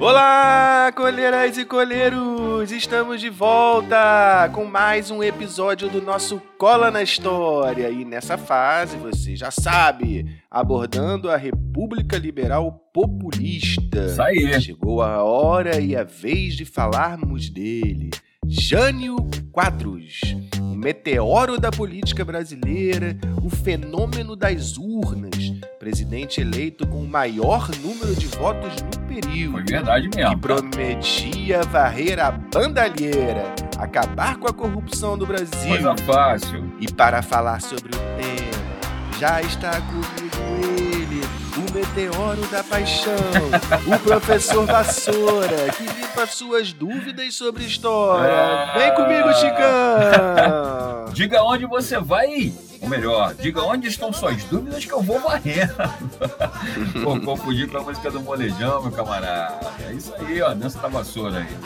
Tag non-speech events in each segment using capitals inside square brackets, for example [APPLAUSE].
Olá, colheiras e colheiros! Estamos de volta com mais um episódio do nosso Cola na História. E nessa fase, você já sabe, abordando a República Liberal Populista. Isso aí. Chegou a hora e a vez de falarmos dele. Jânio Quadros, o meteoro da política brasileira, o fenômeno das urnas, presidente eleito com o maior número de votos no período. Foi verdade mesmo. Que prometia varrer a bandalheira, acabar com a corrupção do Brasil. Coisa fácil. E para falar sobre o tema, já está comigo ele, o meteoro da paixão, o professor Vassoura, que limpa suas dúvidas sobre história. Vem comigo, Chicão! Diga onde você vai ou melhor, diga onde estão suas dúvidas que eu vou varrendo. [LAUGHS] Pô, confundi com a música do Molejão, meu camarada. É isso aí, ó, dança da vassoura aí.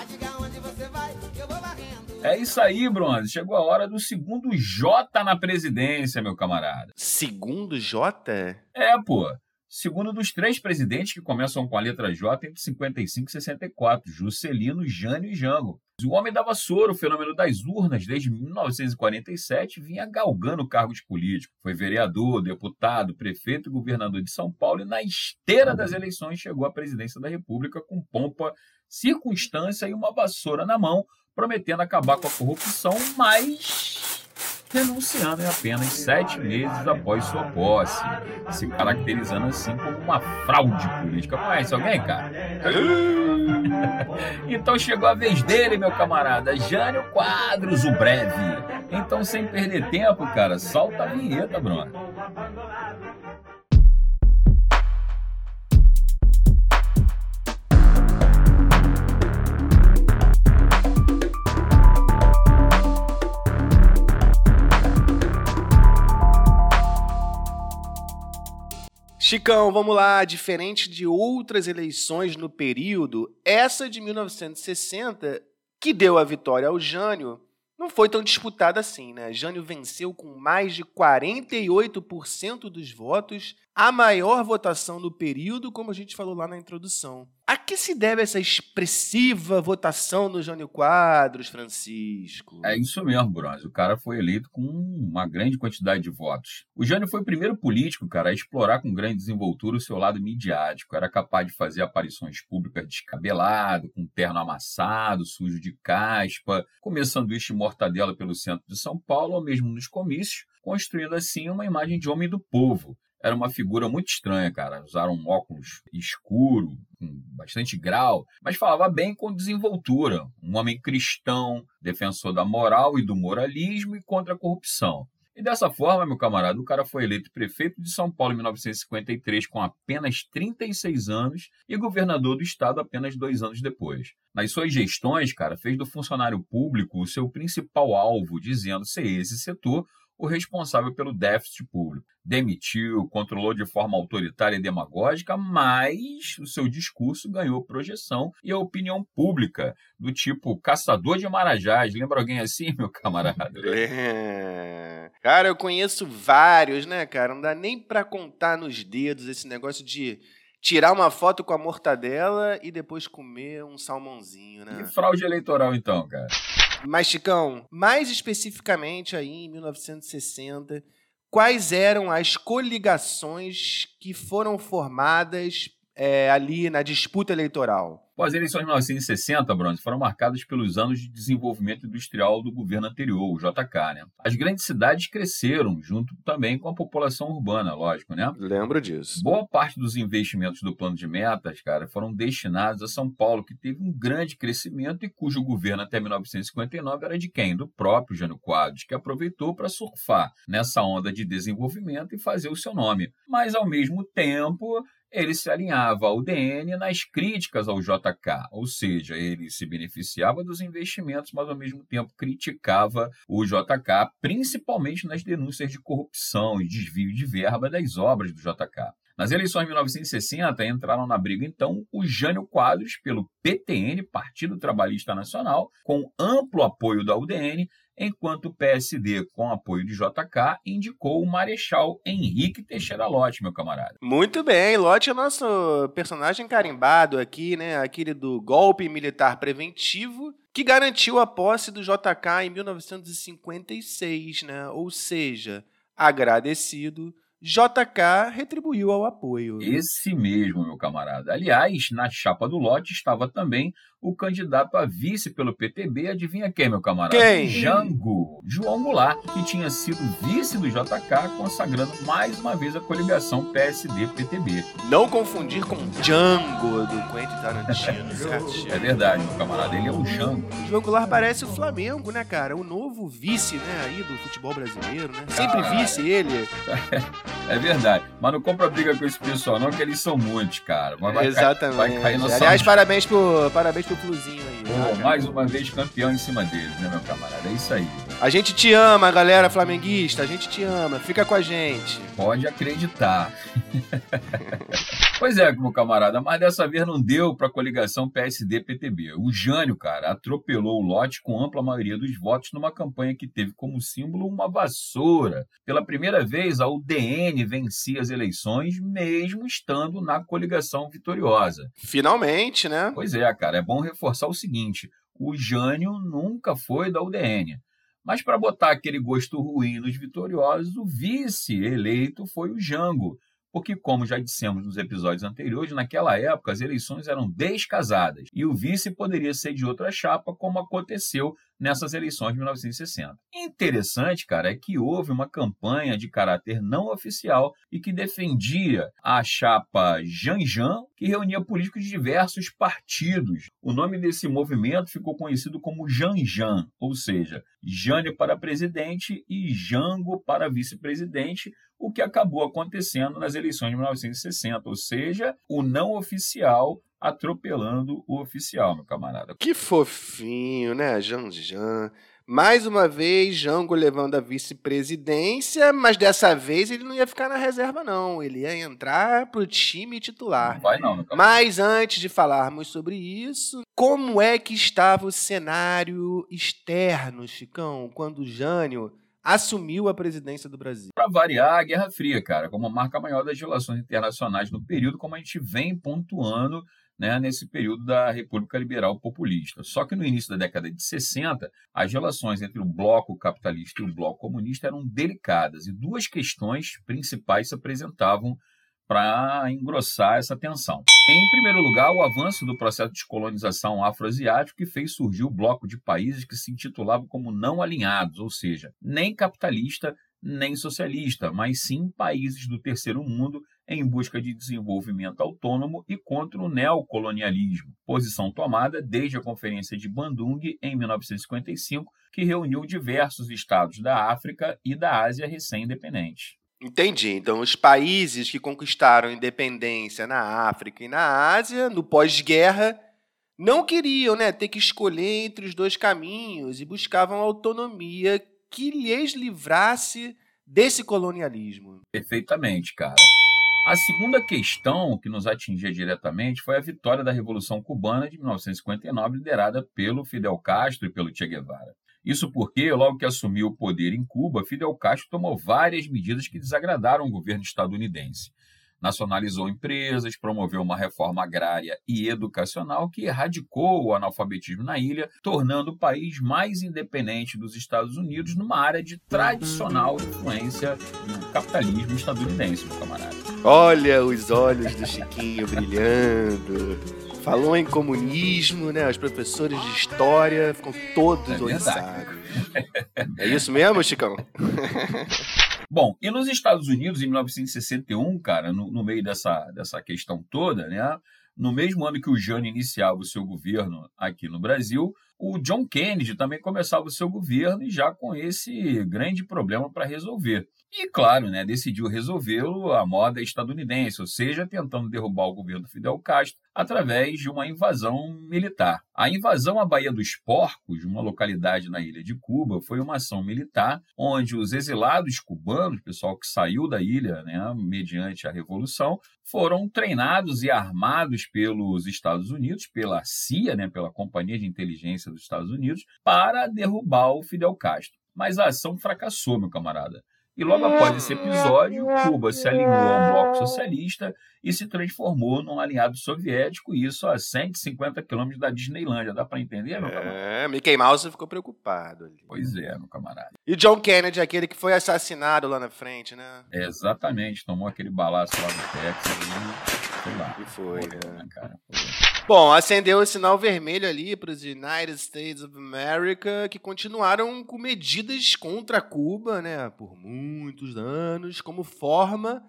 É isso aí, Bronze. Chegou a hora do segundo J na presidência, meu camarada. Segundo J? É, pô. Segundo dos três presidentes que começam com a letra J entre 55 e 64, Juscelino, Jânio e Jango. O homem da vassoura, o fenômeno das urnas, desde 1947, vinha galgando cargos políticos. Foi vereador, deputado, prefeito e governador de São Paulo e, na esteira das eleições, chegou à presidência da República com pompa, circunstância e uma vassoura na mão, prometendo acabar com a corrupção, mas renunciando em apenas sete meses após sua posse, se caracterizando assim como uma fraude política. Conhece alguém, cara? Então chegou a vez dele, meu camarada, Jânio Quadros, o breve. Então, sem perder tempo, cara, solta a vinheta, Bruno. Chicão, vamos lá. Diferente de outras eleições no período, essa de 1960, que deu a vitória ao Jânio, não foi tão disputada assim, né? Jânio venceu com mais de 48% dos votos, a maior votação no período, como a gente falou lá na introdução. A que se deve essa expressiva votação no Jânio Quadros, Francisco? É isso mesmo, Bronze. O cara foi eleito com uma grande quantidade de votos. O Jânio foi o primeiro político, cara, a explorar com grande desenvoltura o seu lado midiático. Era capaz de fazer aparições públicas descabelado, com terno amassado, sujo de caspa, comer sanduíche de mortadela pelo centro de São Paulo, ou mesmo nos comícios, construindo assim uma imagem de homem do povo era uma figura muito estranha, cara. Usaram um óculos escuro, com bastante grau, mas falava bem com desenvoltura. Um homem cristão, defensor da moral e do moralismo e contra a corrupção. E dessa forma, meu camarada, o cara foi eleito prefeito de São Paulo em 1953 com apenas 36 anos e governador do estado apenas dois anos depois. Nas suas gestões, cara, fez do funcionário público o seu principal alvo, dizendo ser esse setor o responsável pelo déficit público. Demitiu, controlou de forma autoritária e demagógica, mas o seu discurso ganhou projeção e a opinião pública, do tipo caçador de marajás. Lembra alguém assim, meu camarada? [LAUGHS] É. Cara, eu conheço vários, né, cara? Não dá nem para contar nos dedos esse negócio de tirar uma foto com a mortadela e depois comer um salmãozinho, né? E fraude eleitoral, então, cara? Mas, Chicão, mais especificamente aí em 1960, quais eram as coligações que foram formadas é, ali na disputa eleitoral? Bom, as eleições de 1960, Bronze, foram marcadas pelos anos de desenvolvimento industrial do governo anterior, o JK, né? As grandes cidades cresceram, junto também com a população urbana, lógico, né? Lembro disso. Boa parte dos investimentos do plano de metas, cara, foram destinados a São Paulo, que teve um grande crescimento e cujo governo até 1959 era de quem? Do próprio Jânio Quadros, que aproveitou para surfar nessa onda de desenvolvimento e fazer o seu nome. Mas, ao mesmo tempo, ele se alinhava ao DN nas críticas ao JK, ou seja, ele se beneficiava dos investimentos, mas ao mesmo tempo criticava o JK, principalmente nas denúncias de corrupção e desvio de verba das obras do JK. Nas eleições de 1960, entraram na briga, então, o Jânio Quadros pelo PTN, Partido Trabalhista Nacional, com amplo apoio da UDN, enquanto o PSD, com apoio de JK, indicou o Marechal Henrique Teixeira Lott, meu camarada. Muito bem, Lott é nosso personagem carimbado aqui, né? Aquele do golpe militar preventivo que garantiu a posse do JK em 1956, né? Ou seja, agradecido JK retribuiu ao apoio. Esse mesmo, meu camarada. Aliás, na chapa do lote estava também o candidato a vice pelo PTB, adivinha quem, meu camarada? Quem? Jango, João Goulart, que tinha sido vice do JK, consagrando mais uma vez a coligação PSD-PTB. Não confundir com Django do Quentin Tarantino. [LAUGHS] é verdade, meu camarada, ele é o Jango. João Goulart parece o Flamengo, né, cara? O novo vice, né, aí do futebol brasileiro, né? Sempre vice ele. [LAUGHS] É verdade. Mas não compra briga com esse pessoal, não, que eles são muitos, cara. Vai Exatamente. Cair, vai cair no Aliás, parabéns pro, parabéns pro Fluzinho aí. Pô, mais uma vez campeão em cima deles, né, meu camarada? É isso aí. A gente te ama, galera flamenguista. A gente te ama. Fica com a gente. Pode acreditar. [LAUGHS] pois é, meu camarada, mas dessa vez não deu para a coligação PSD-PTB. O Jânio, cara, atropelou o lote com ampla maioria dos votos numa campanha que teve como símbolo uma vassoura. Pela primeira vez, a UDN vencia as eleições, mesmo estando na coligação vitoriosa. Finalmente, né? Pois é, cara, é bom reforçar o seguinte: o Jânio nunca foi da UDN. Mas para botar aquele gosto ruim nos vitoriosos, o vice eleito foi o Jango, porque, como já dissemos nos episódios anteriores, naquela época as eleições eram descasadas e o vice poderia ser de outra chapa, como aconteceu nessas eleições de 1960. Interessante, cara, é que houve uma campanha de caráter não oficial e que defendia a chapa Janjan, que reunia políticos de diversos partidos. O nome desse movimento ficou conhecido como Janjan, ou seja, Jânio para presidente e Jango para vice-presidente, o que acabou acontecendo nas eleições de 1960, ou seja, o não oficial atropelando o oficial, meu camarada. Que fofinho, né, Janjan? Mais uma vez, Jango levando a vice-presidência, mas dessa vez ele não ia ficar na reserva, não. Ele ia entrar pro time titular. Não vai não, meu Mas antes de falarmos sobre isso, como é que estava o cenário externo, Chicão, quando o Jânio assumiu a presidência do Brasil? Para variar, a Guerra Fria, cara, como a marca maior das relações internacionais no período, como a gente vem pontuando né, nesse período da República Liberal Populista. Só que no início da década de 60, as relações entre o bloco capitalista e o bloco comunista eram delicadas e duas questões principais se apresentavam para engrossar essa tensão. Em primeiro lugar, o avanço do processo de colonização afroasiático que fez surgir o bloco de países que se intitulavam como não alinhados, ou seja, nem capitalista nem socialista, mas sim países do terceiro mundo em busca de desenvolvimento autônomo e contra o neocolonialismo, posição tomada desde a Conferência de Bandung em 1955, que reuniu diversos estados da África e da Ásia recém-independentes. Entendi. Então, os países que conquistaram independência na África e na Ásia, no pós-guerra, não queriam né, ter que escolher entre os dois caminhos e buscavam autonomia que lhes livrasse desse colonialismo. Perfeitamente, cara. A segunda questão que nos atingia diretamente foi a vitória da Revolução Cubana de 1959, liderada pelo Fidel Castro e pelo Che Guevara. Isso porque, logo que assumiu o poder em Cuba, Fidel Castro tomou várias medidas que desagradaram o governo estadunidense nacionalizou empresas, promoveu uma reforma agrária e educacional que erradicou o analfabetismo na ilha, tornando o país mais independente dos Estados Unidos numa área de tradicional influência do capitalismo estadunidense, meu camarada. Olha os olhos do Chiquinho brilhando. Falou em comunismo, né? Os professores de história ficam todos é oriçados. É isso mesmo, Chicão? [LAUGHS] Bom, e nos Estados Unidos, em 1961, cara, no, no meio dessa, dessa questão toda, né? No mesmo ano que o Jânio iniciava o seu governo aqui no Brasil, o John Kennedy também começava o seu governo e já com esse grande problema para resolver. E, claro, né, decidiu resolvê-lo à moda estadunidense, ou seja, tentando derrubar o governo Fidel Castro através de uma invasão militar. A invasão à Baía dos Porcos, uma localidade na ilha de Cuba, foi uma ação militar onde os exilados cubanos, pessoal que saiu da ilha né, mediante a Revolução, foram treinados e armados pelos Estados Unidos, pela CIA, né, pela Companhia de Inteligência dos Estados Unidos, para derrubar o Fidel Castro. Mas a ação fracassou, meu camarada. E logo após esse episódio, Cuba se alinhou ao bloco socialista e se transformou num aliado soviético, isso a 150 quilômetros da Disneylândia. Dá para entender, meu camarada? É, Mickey Mouse ficou preocupado ali. Pois é, meu camarada. E John Kennedy, aquele que foi assassinado lá na frente, né? É, exatamente, tomou aquele balaço lá no Texas e foi lá. E foi, Morreu, né? né, cara? Bom, acendeu o sinal vermelho ali para os United States of America, que continuaram com medidas contra Cuba, né, por muitos anos, como forma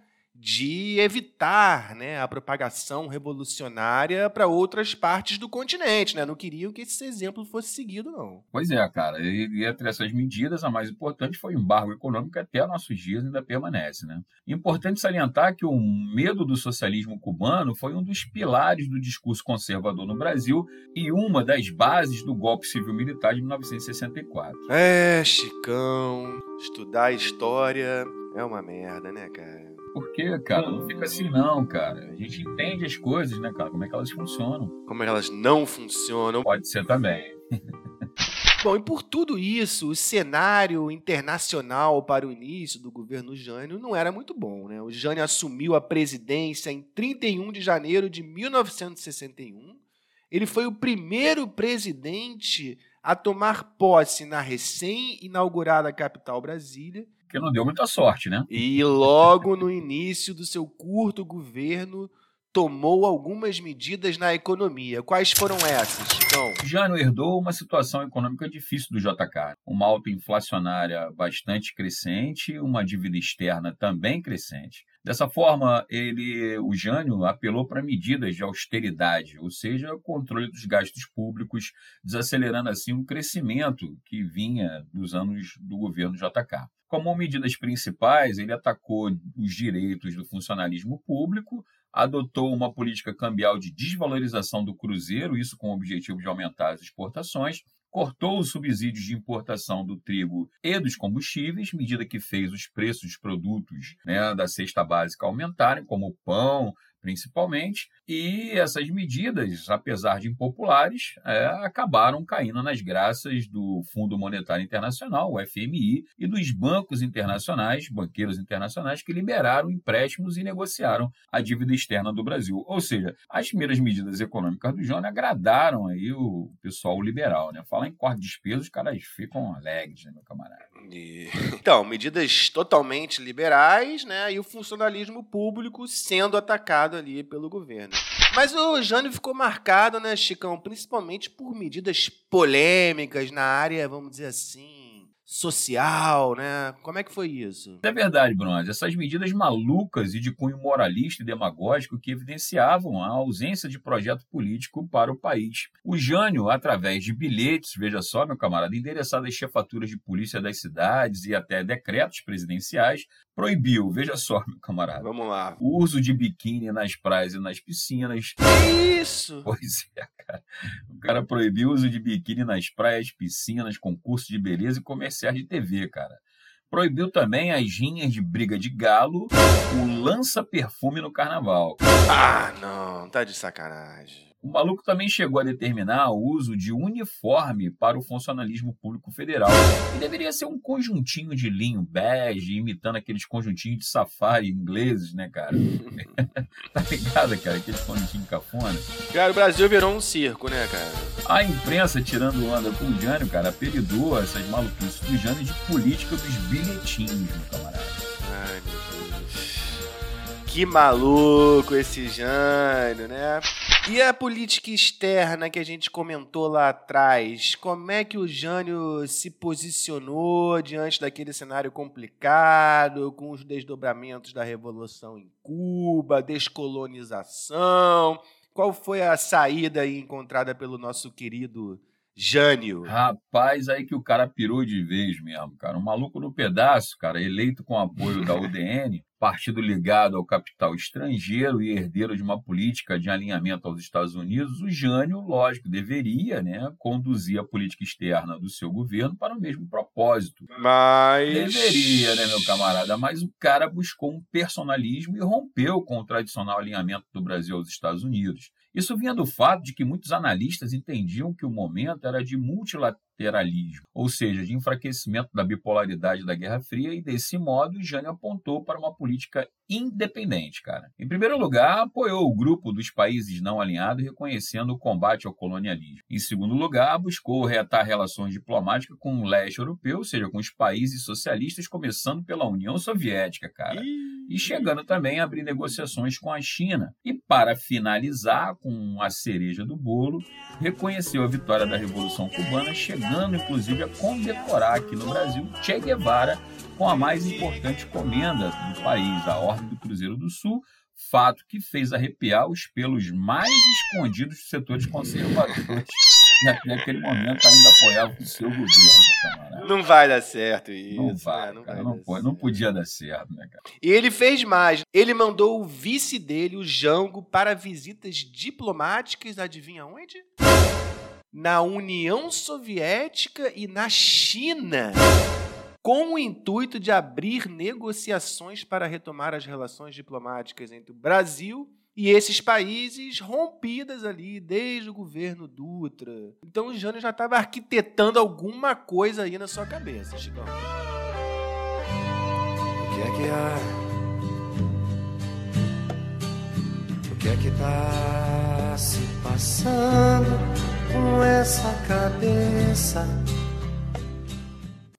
de evitar né, a propagação revolucionária para outras partes do continente. Né? Não queriam que esse exemplo fosse seguido, não. Pois é, cara. E, e entre essas medidas, a mais importante foi o embargo econômico que até nossos dias ainda permanece. Né? Importante salientar que o medo do socialismo cubano foi um dos pilares do discurso conservador no Brasil e uma das bases do golpe civil-militar de 1964. É, Chicão, estudar história é uma merda, né, cara? Por quê, cara? Não fica assim, não, cara. A gente entende as coisas, né, cara? Como é que elas funcionam. Como elas não funcionam. Pode ser também. [LAUGHS] Bom, e por tudo isso, o cenário internacional para o início do governo Jânio não era muito bom. Né? O Jânio assumiu a presidência em 31 de janeiro de 1961. Ele foi o primeiro presidente a tomar posse na recém-inaugurada capital Brasília. Porque não deu muita sorte, né? E logo no início do seu curto governo, tomou algumas medidas na economia. Quais foram essas, Chicão? Jânio herdou uma situação econômica difícil do JK. Uma alta inflacionária bastante crescente, uma dívida externa também crescente. Dessa forma, ele, o Jânio apelou para medidas de austeridade, ou seja, controle dos gastos públicos, desacelerando assim o crescimento que vinha dos anos do governo JK. Como medidas principais, ele atacou os direitos do funcionalismo público, adotou uma política cambial de desvalorização do cruzeiro, isso com o objetivo de aumentar as exportações, cortou os subsídios de importação do trigo e dos combustíveis, medida que fez os preços dos produtos né, da cesta básica aumentarem, como o pão, principalmente, e essas medidas, apesar de impopulares, é, acabaram caindo nas graças do Fundo Monetário Internacional, o FMI, e dos bancos internacionais, banqueiros internacionais, que liberaram empréstimos e negociaram a dívida externa do Brasil. Ou seja, as primeiras medidas econômicas do Johnny agradaram aí o pessoal liberal. Né? Falar em corte de despesas, os caras ficam alegres, né, meu camarada? E- Então, medidas totalmente liberais, né? E o funcionalismo público sendo atacado ali pelo governo. Mas o Jânio ficou marcado, né, Chicão, principalmente por medidas polêmicas na área, vamos dizer assim, social, né? Como é que foi isso? É verdade, Bronze. Essas medidas malucas e de cunho moralista e demagógico que evidenciavam a ausência de projeto político para o país. O Jânio, através de bilhetes, veja só, meu camarada, endereçados às chefaturas de polícia das cidades e até decretos presidenciais, proibiu, veja só, meu camarada, Vamos lá. o uso de biquíni nas praias e nas piscinas. Isso! Pois é, cara. O cara proibiu o uso de biquíni nas praias, piscinas, concursos de beleza e comerciais de TV, cara. Proibiu também as rinhas de briga de galo, o lança-perfume no carnaval. Ah, não, tá de sacanagem. O maluco também chegou a determinar o uso de uniforme para o funcionalismo público federal. E deveria ser um conjuntinho de linho bege, imitando aqueles conjuntinhos de safari ingleses, né, cara? [LAUGHS] tá ligado, cara? Aqueles conjuntinhos cafona. Cara, o Brasil virou um circo, né, cara? A imprensa, tirando onda com o Jânio, cara, apelidou essas maluquices do Jânio de política dos bilhetinhos, meu camarada. Ai, meu Deus. Que maluco esse Jânio, né? E a política externa que a gente comentou lá atrás? Como é que o Jânio se posicionou diante daquele cenário complicado, com os desdobramentos da Revolução em Cuba, descolonização? Qual foi a saída aí encontrada pelo nosso querido Jânio. Rapaz, aí que o cara pirou de vez mesmo, cara. Um maluco no pedaço, cara, eleito com apoio da UDN, [LAUGHS] partido ligado ao capital estrangeiro e herdeiro de uma política de alinhamento aos Estados Unidos, o Jânio, lógico, deveria né, conduzir a política externa do seu governo para o mesmo propósito. Mas. Deveria, né, meu camarada? Mas o cara buscou um personalismo e rompeu com o tradicional alinhamento do Brasil aos Estados Unidos. Isso vinha do fato de que muitos analistas entendiam que o momento era de multilateralismo, ou seja, de enfraquecimento da bipolaridade da Guerra Fria, e desse modo Jânio apontou para uma política independente, cara. Em primeiro lugar, apoiou o grupo dos países não alinhados, reconhecendo o combate ao colonialismo. Em segundo lugar, buscou reatar relações diplomáticas com o leste europeu, ou seja, com os países socialistas, começando pela União Soviética, cara. E chegando também a abrir negociações com a China. E para finalizar, com a cereja do bolo, reconheceu a vitória da Revolução Cubana, chegando inclusive a condecorar aqui no Brasil Che Guevara com a mais importante comenda do país, a Ordem do Cruzeiro do Sul, fato que fez arrepiar os pelos mais escondidos dos setores conservadores. E até aquele momento ainda apoiava o seu governo, camarada. Não vai dar certo isso. Não vai, né? não, cara, vai não, pode, não podia dar certo, né, cara? E ele fez mais. Ele mandou o vice dele, o Jango, para visitas diplomáticas, adivinha onde? Na União Soviética e na China com o intuito de abrir negociações para retomar as relações diplomáticas entre o Brasil e esses países rompidas ali desde o governo Dutra. Então o Jânio já estava arquitetando alguma coisa aí na sua cabeça, Chicão. O que é que há? O que é que tá se passando com essa cabeça?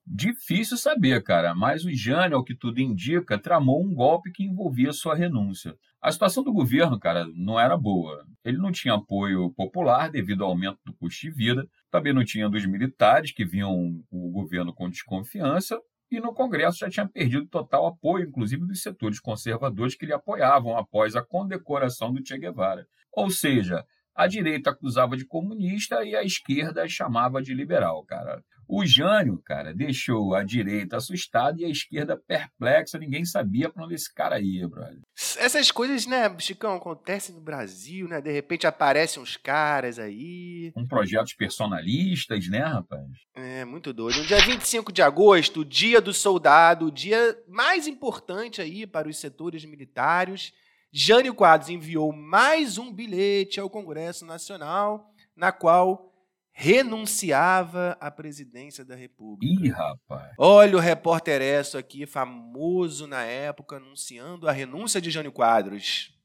Difícil saber, cara, mas o Jânio, ao que tudo indica, tramou um golpe que envolvia sua renúncia. A situação do governo, cara, não era boa. Ele não tinha apoio popular devido ao aumento do custo de vida, também não tinha dos militares que viam o governo com desconfiança, e no Congresso já tinha perdido total apoio, inclusive dos setores conservadores que lhe apoiavam após a condecoração do Che Guevara. Ou seja, a direita acusava de comunista e a esquerda chamava de liberal, cara. O Jânio, cara, deixou a direita assustada e a esquerda perplexa. Ninguém sabia para onde esse cara ia, brother. Essas coisas, né, Chicão, acontecem no Brasil, né? De repente aparecem uns caras aí. Um projetos personalistas, né, rapaz? É, muito doido. No dia 25 de agosto, dia do soldado, o dia mais importante aí para os setores militares, Jânio Quadros enviou mais um bilhete ao Congresso Nacional, na qual renunciava à presidência da República. Ih, rapaz. Olha o repórter Esso aqui, famoso na época, anunciando a renúncia de Jânio Quadros.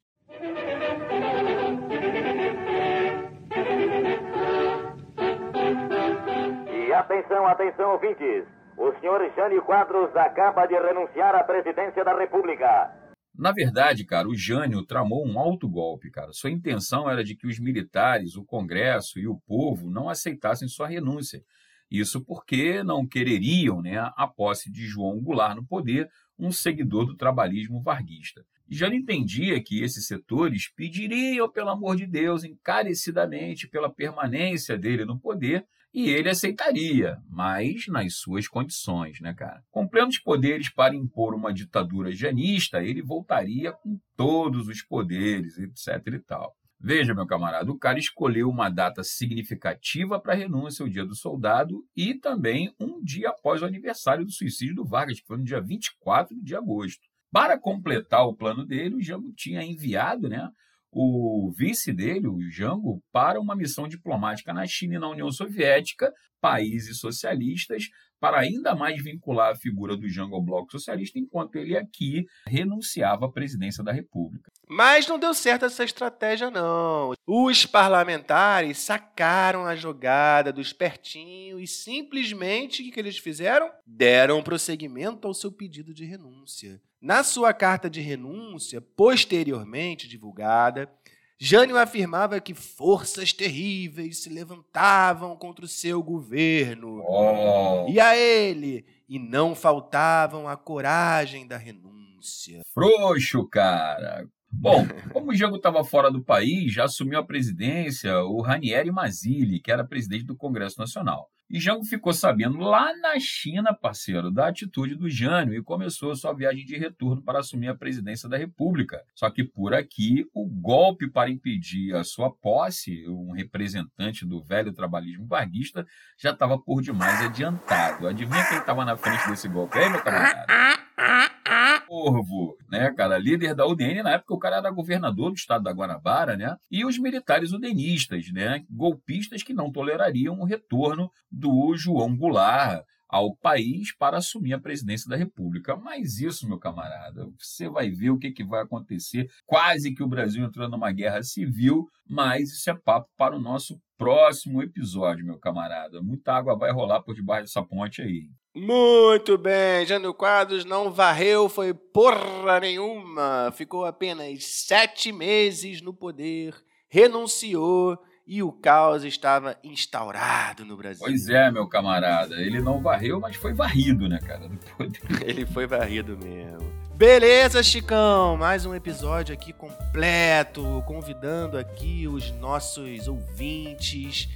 E atenção, atenção, ouvintes. O senhor Jânio Quadros acaba de renunciar à presidência da República. Na verdade, cara, o Jânio tramou um alto golpe, cara. Sua intenção era de que os militares, o Congresso e o povo não aceitassem sua renúncia. Isso porque não quereriam né, a posse de João Goulart no poder, um seguidor do trabalhismo varguista. E Jânio entendia que esses setores pediriam, pelo amor de Deus, encarecidamente pela permanência dele no poder e ele aceitaria, mas nas suas condições, né, cara? Com plenos poderes para impor uma ditadura janista, ele voltaria com todos os poderes, etc e tal. Veja, meu camarada, o cara escolheu uma data significativa para a renúncia, o dia do soldado, e também um dia após o aniversário do suicídio do Vargas, que foi no dia 24 de agosto. Para completar o plano dele, o Jango tinha enviado né, o vice dele, o Jango, para uma missão diplomática na China e na União Soviética, países socialistas, para ainda mais vincular a figura do Jango ao bloco socialista, enquanto ele aqui renunciava à presidência da República. Mas não deu certo essa estratégia, não. Os parlamentares sacaram a jogada do espertinho e simplesmente o que eles fizeram? Deram prosseguimento ao seu pedido de renúncia. Na sua carta de renúncia, posteriormente divulgada, Jânio afirmava que forças terríveis se levantavam contra o seu governo. Oh. E a ele, e não faltavam a coragem da renúncia. Frouxo, cara. Bom, como o Jango estava fora do país, já assumiu a presidência o Ranieri Mazzilli, que era presidente do Congresso Nacional. E Jango ficou sabendo lá na China, parceiro, da atitude do Jânio e começou sua viagem de retorno para assumir a presidência da República. Só que por aqui, o golpe para impedir a sua posse, um representante do velho trabalhismo varguista, já estava por demais adiantado. Adivinha quem estava na frente desse golpe aí, meu camarada? [LAUGHS] Corvo, né, cara, líder da UDN, na época o cara era governador do estado da Guanabara, né, e os militares udenistas, né, golpistas que não tolerariam o retorno do João Goulart ao país para assumir a presidência da República. Mas isso, meu camarada, você vai ver o que, que vai acontecer. Quase que o Brasil entrou numa guerra civil, mas isso é papo para o nosso próximo episódio, meu camarada. Muita água vai rolar por debaixo dessa ponte aí. Muito bem, Jânio Quadros não varreu, foi porra nenhuma. Ficou apenas sete meses no poder, renunciou e o caos estava instaurado no Brasil. Pois é, meu camarada. Ele não varreu, mas foi varrido, né, cara? [LAUGHS] Ele foi varrido mesmo. Beleza, Chicão? Mais um episódio aqui completo, convidando aqui os nossos ouvintes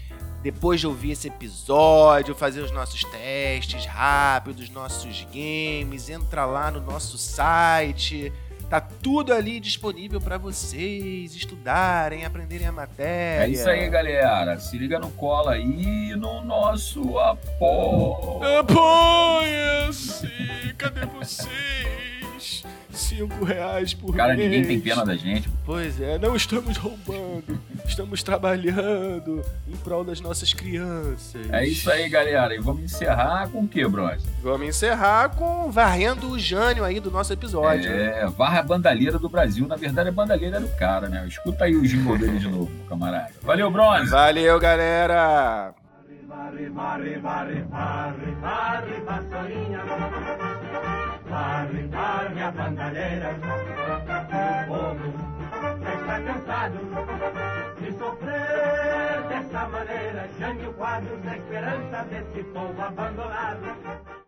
depois de ouvir esse episódio, fazer os nossos testes rápidos, nossos games, entra lá no nosso site. Tá tudo ali disponível para vocês estudarem, aprenderem a matéria. É isso aí, galera. Se liga no cola aí no nosso apoio. Apoia-se! Cadê vocês? Cinco reais por Cara, mês. ninguém tem pena da gente. Pois é, não estamos roubando, estamos trabalhando em prol das nossas crianças. É isso aí, galera. E vamos encerrar com o que, Bronze? Vamos encerrar com varrendo o Jânio aí do nosso episódio. É, varra a bandalheira do Brasil. Na verdade, a bandalheira do cara, né? Escuta aí o jingle dele de novo, camarada. Valeu, Bronze! Valeu, galera! Varre, varre, varre, varre, varre. Varre, varre a bandalheira. O povo já está cansado de sofrer dessa maneira. Jânio Quadros, a esperança desse povo abandonado.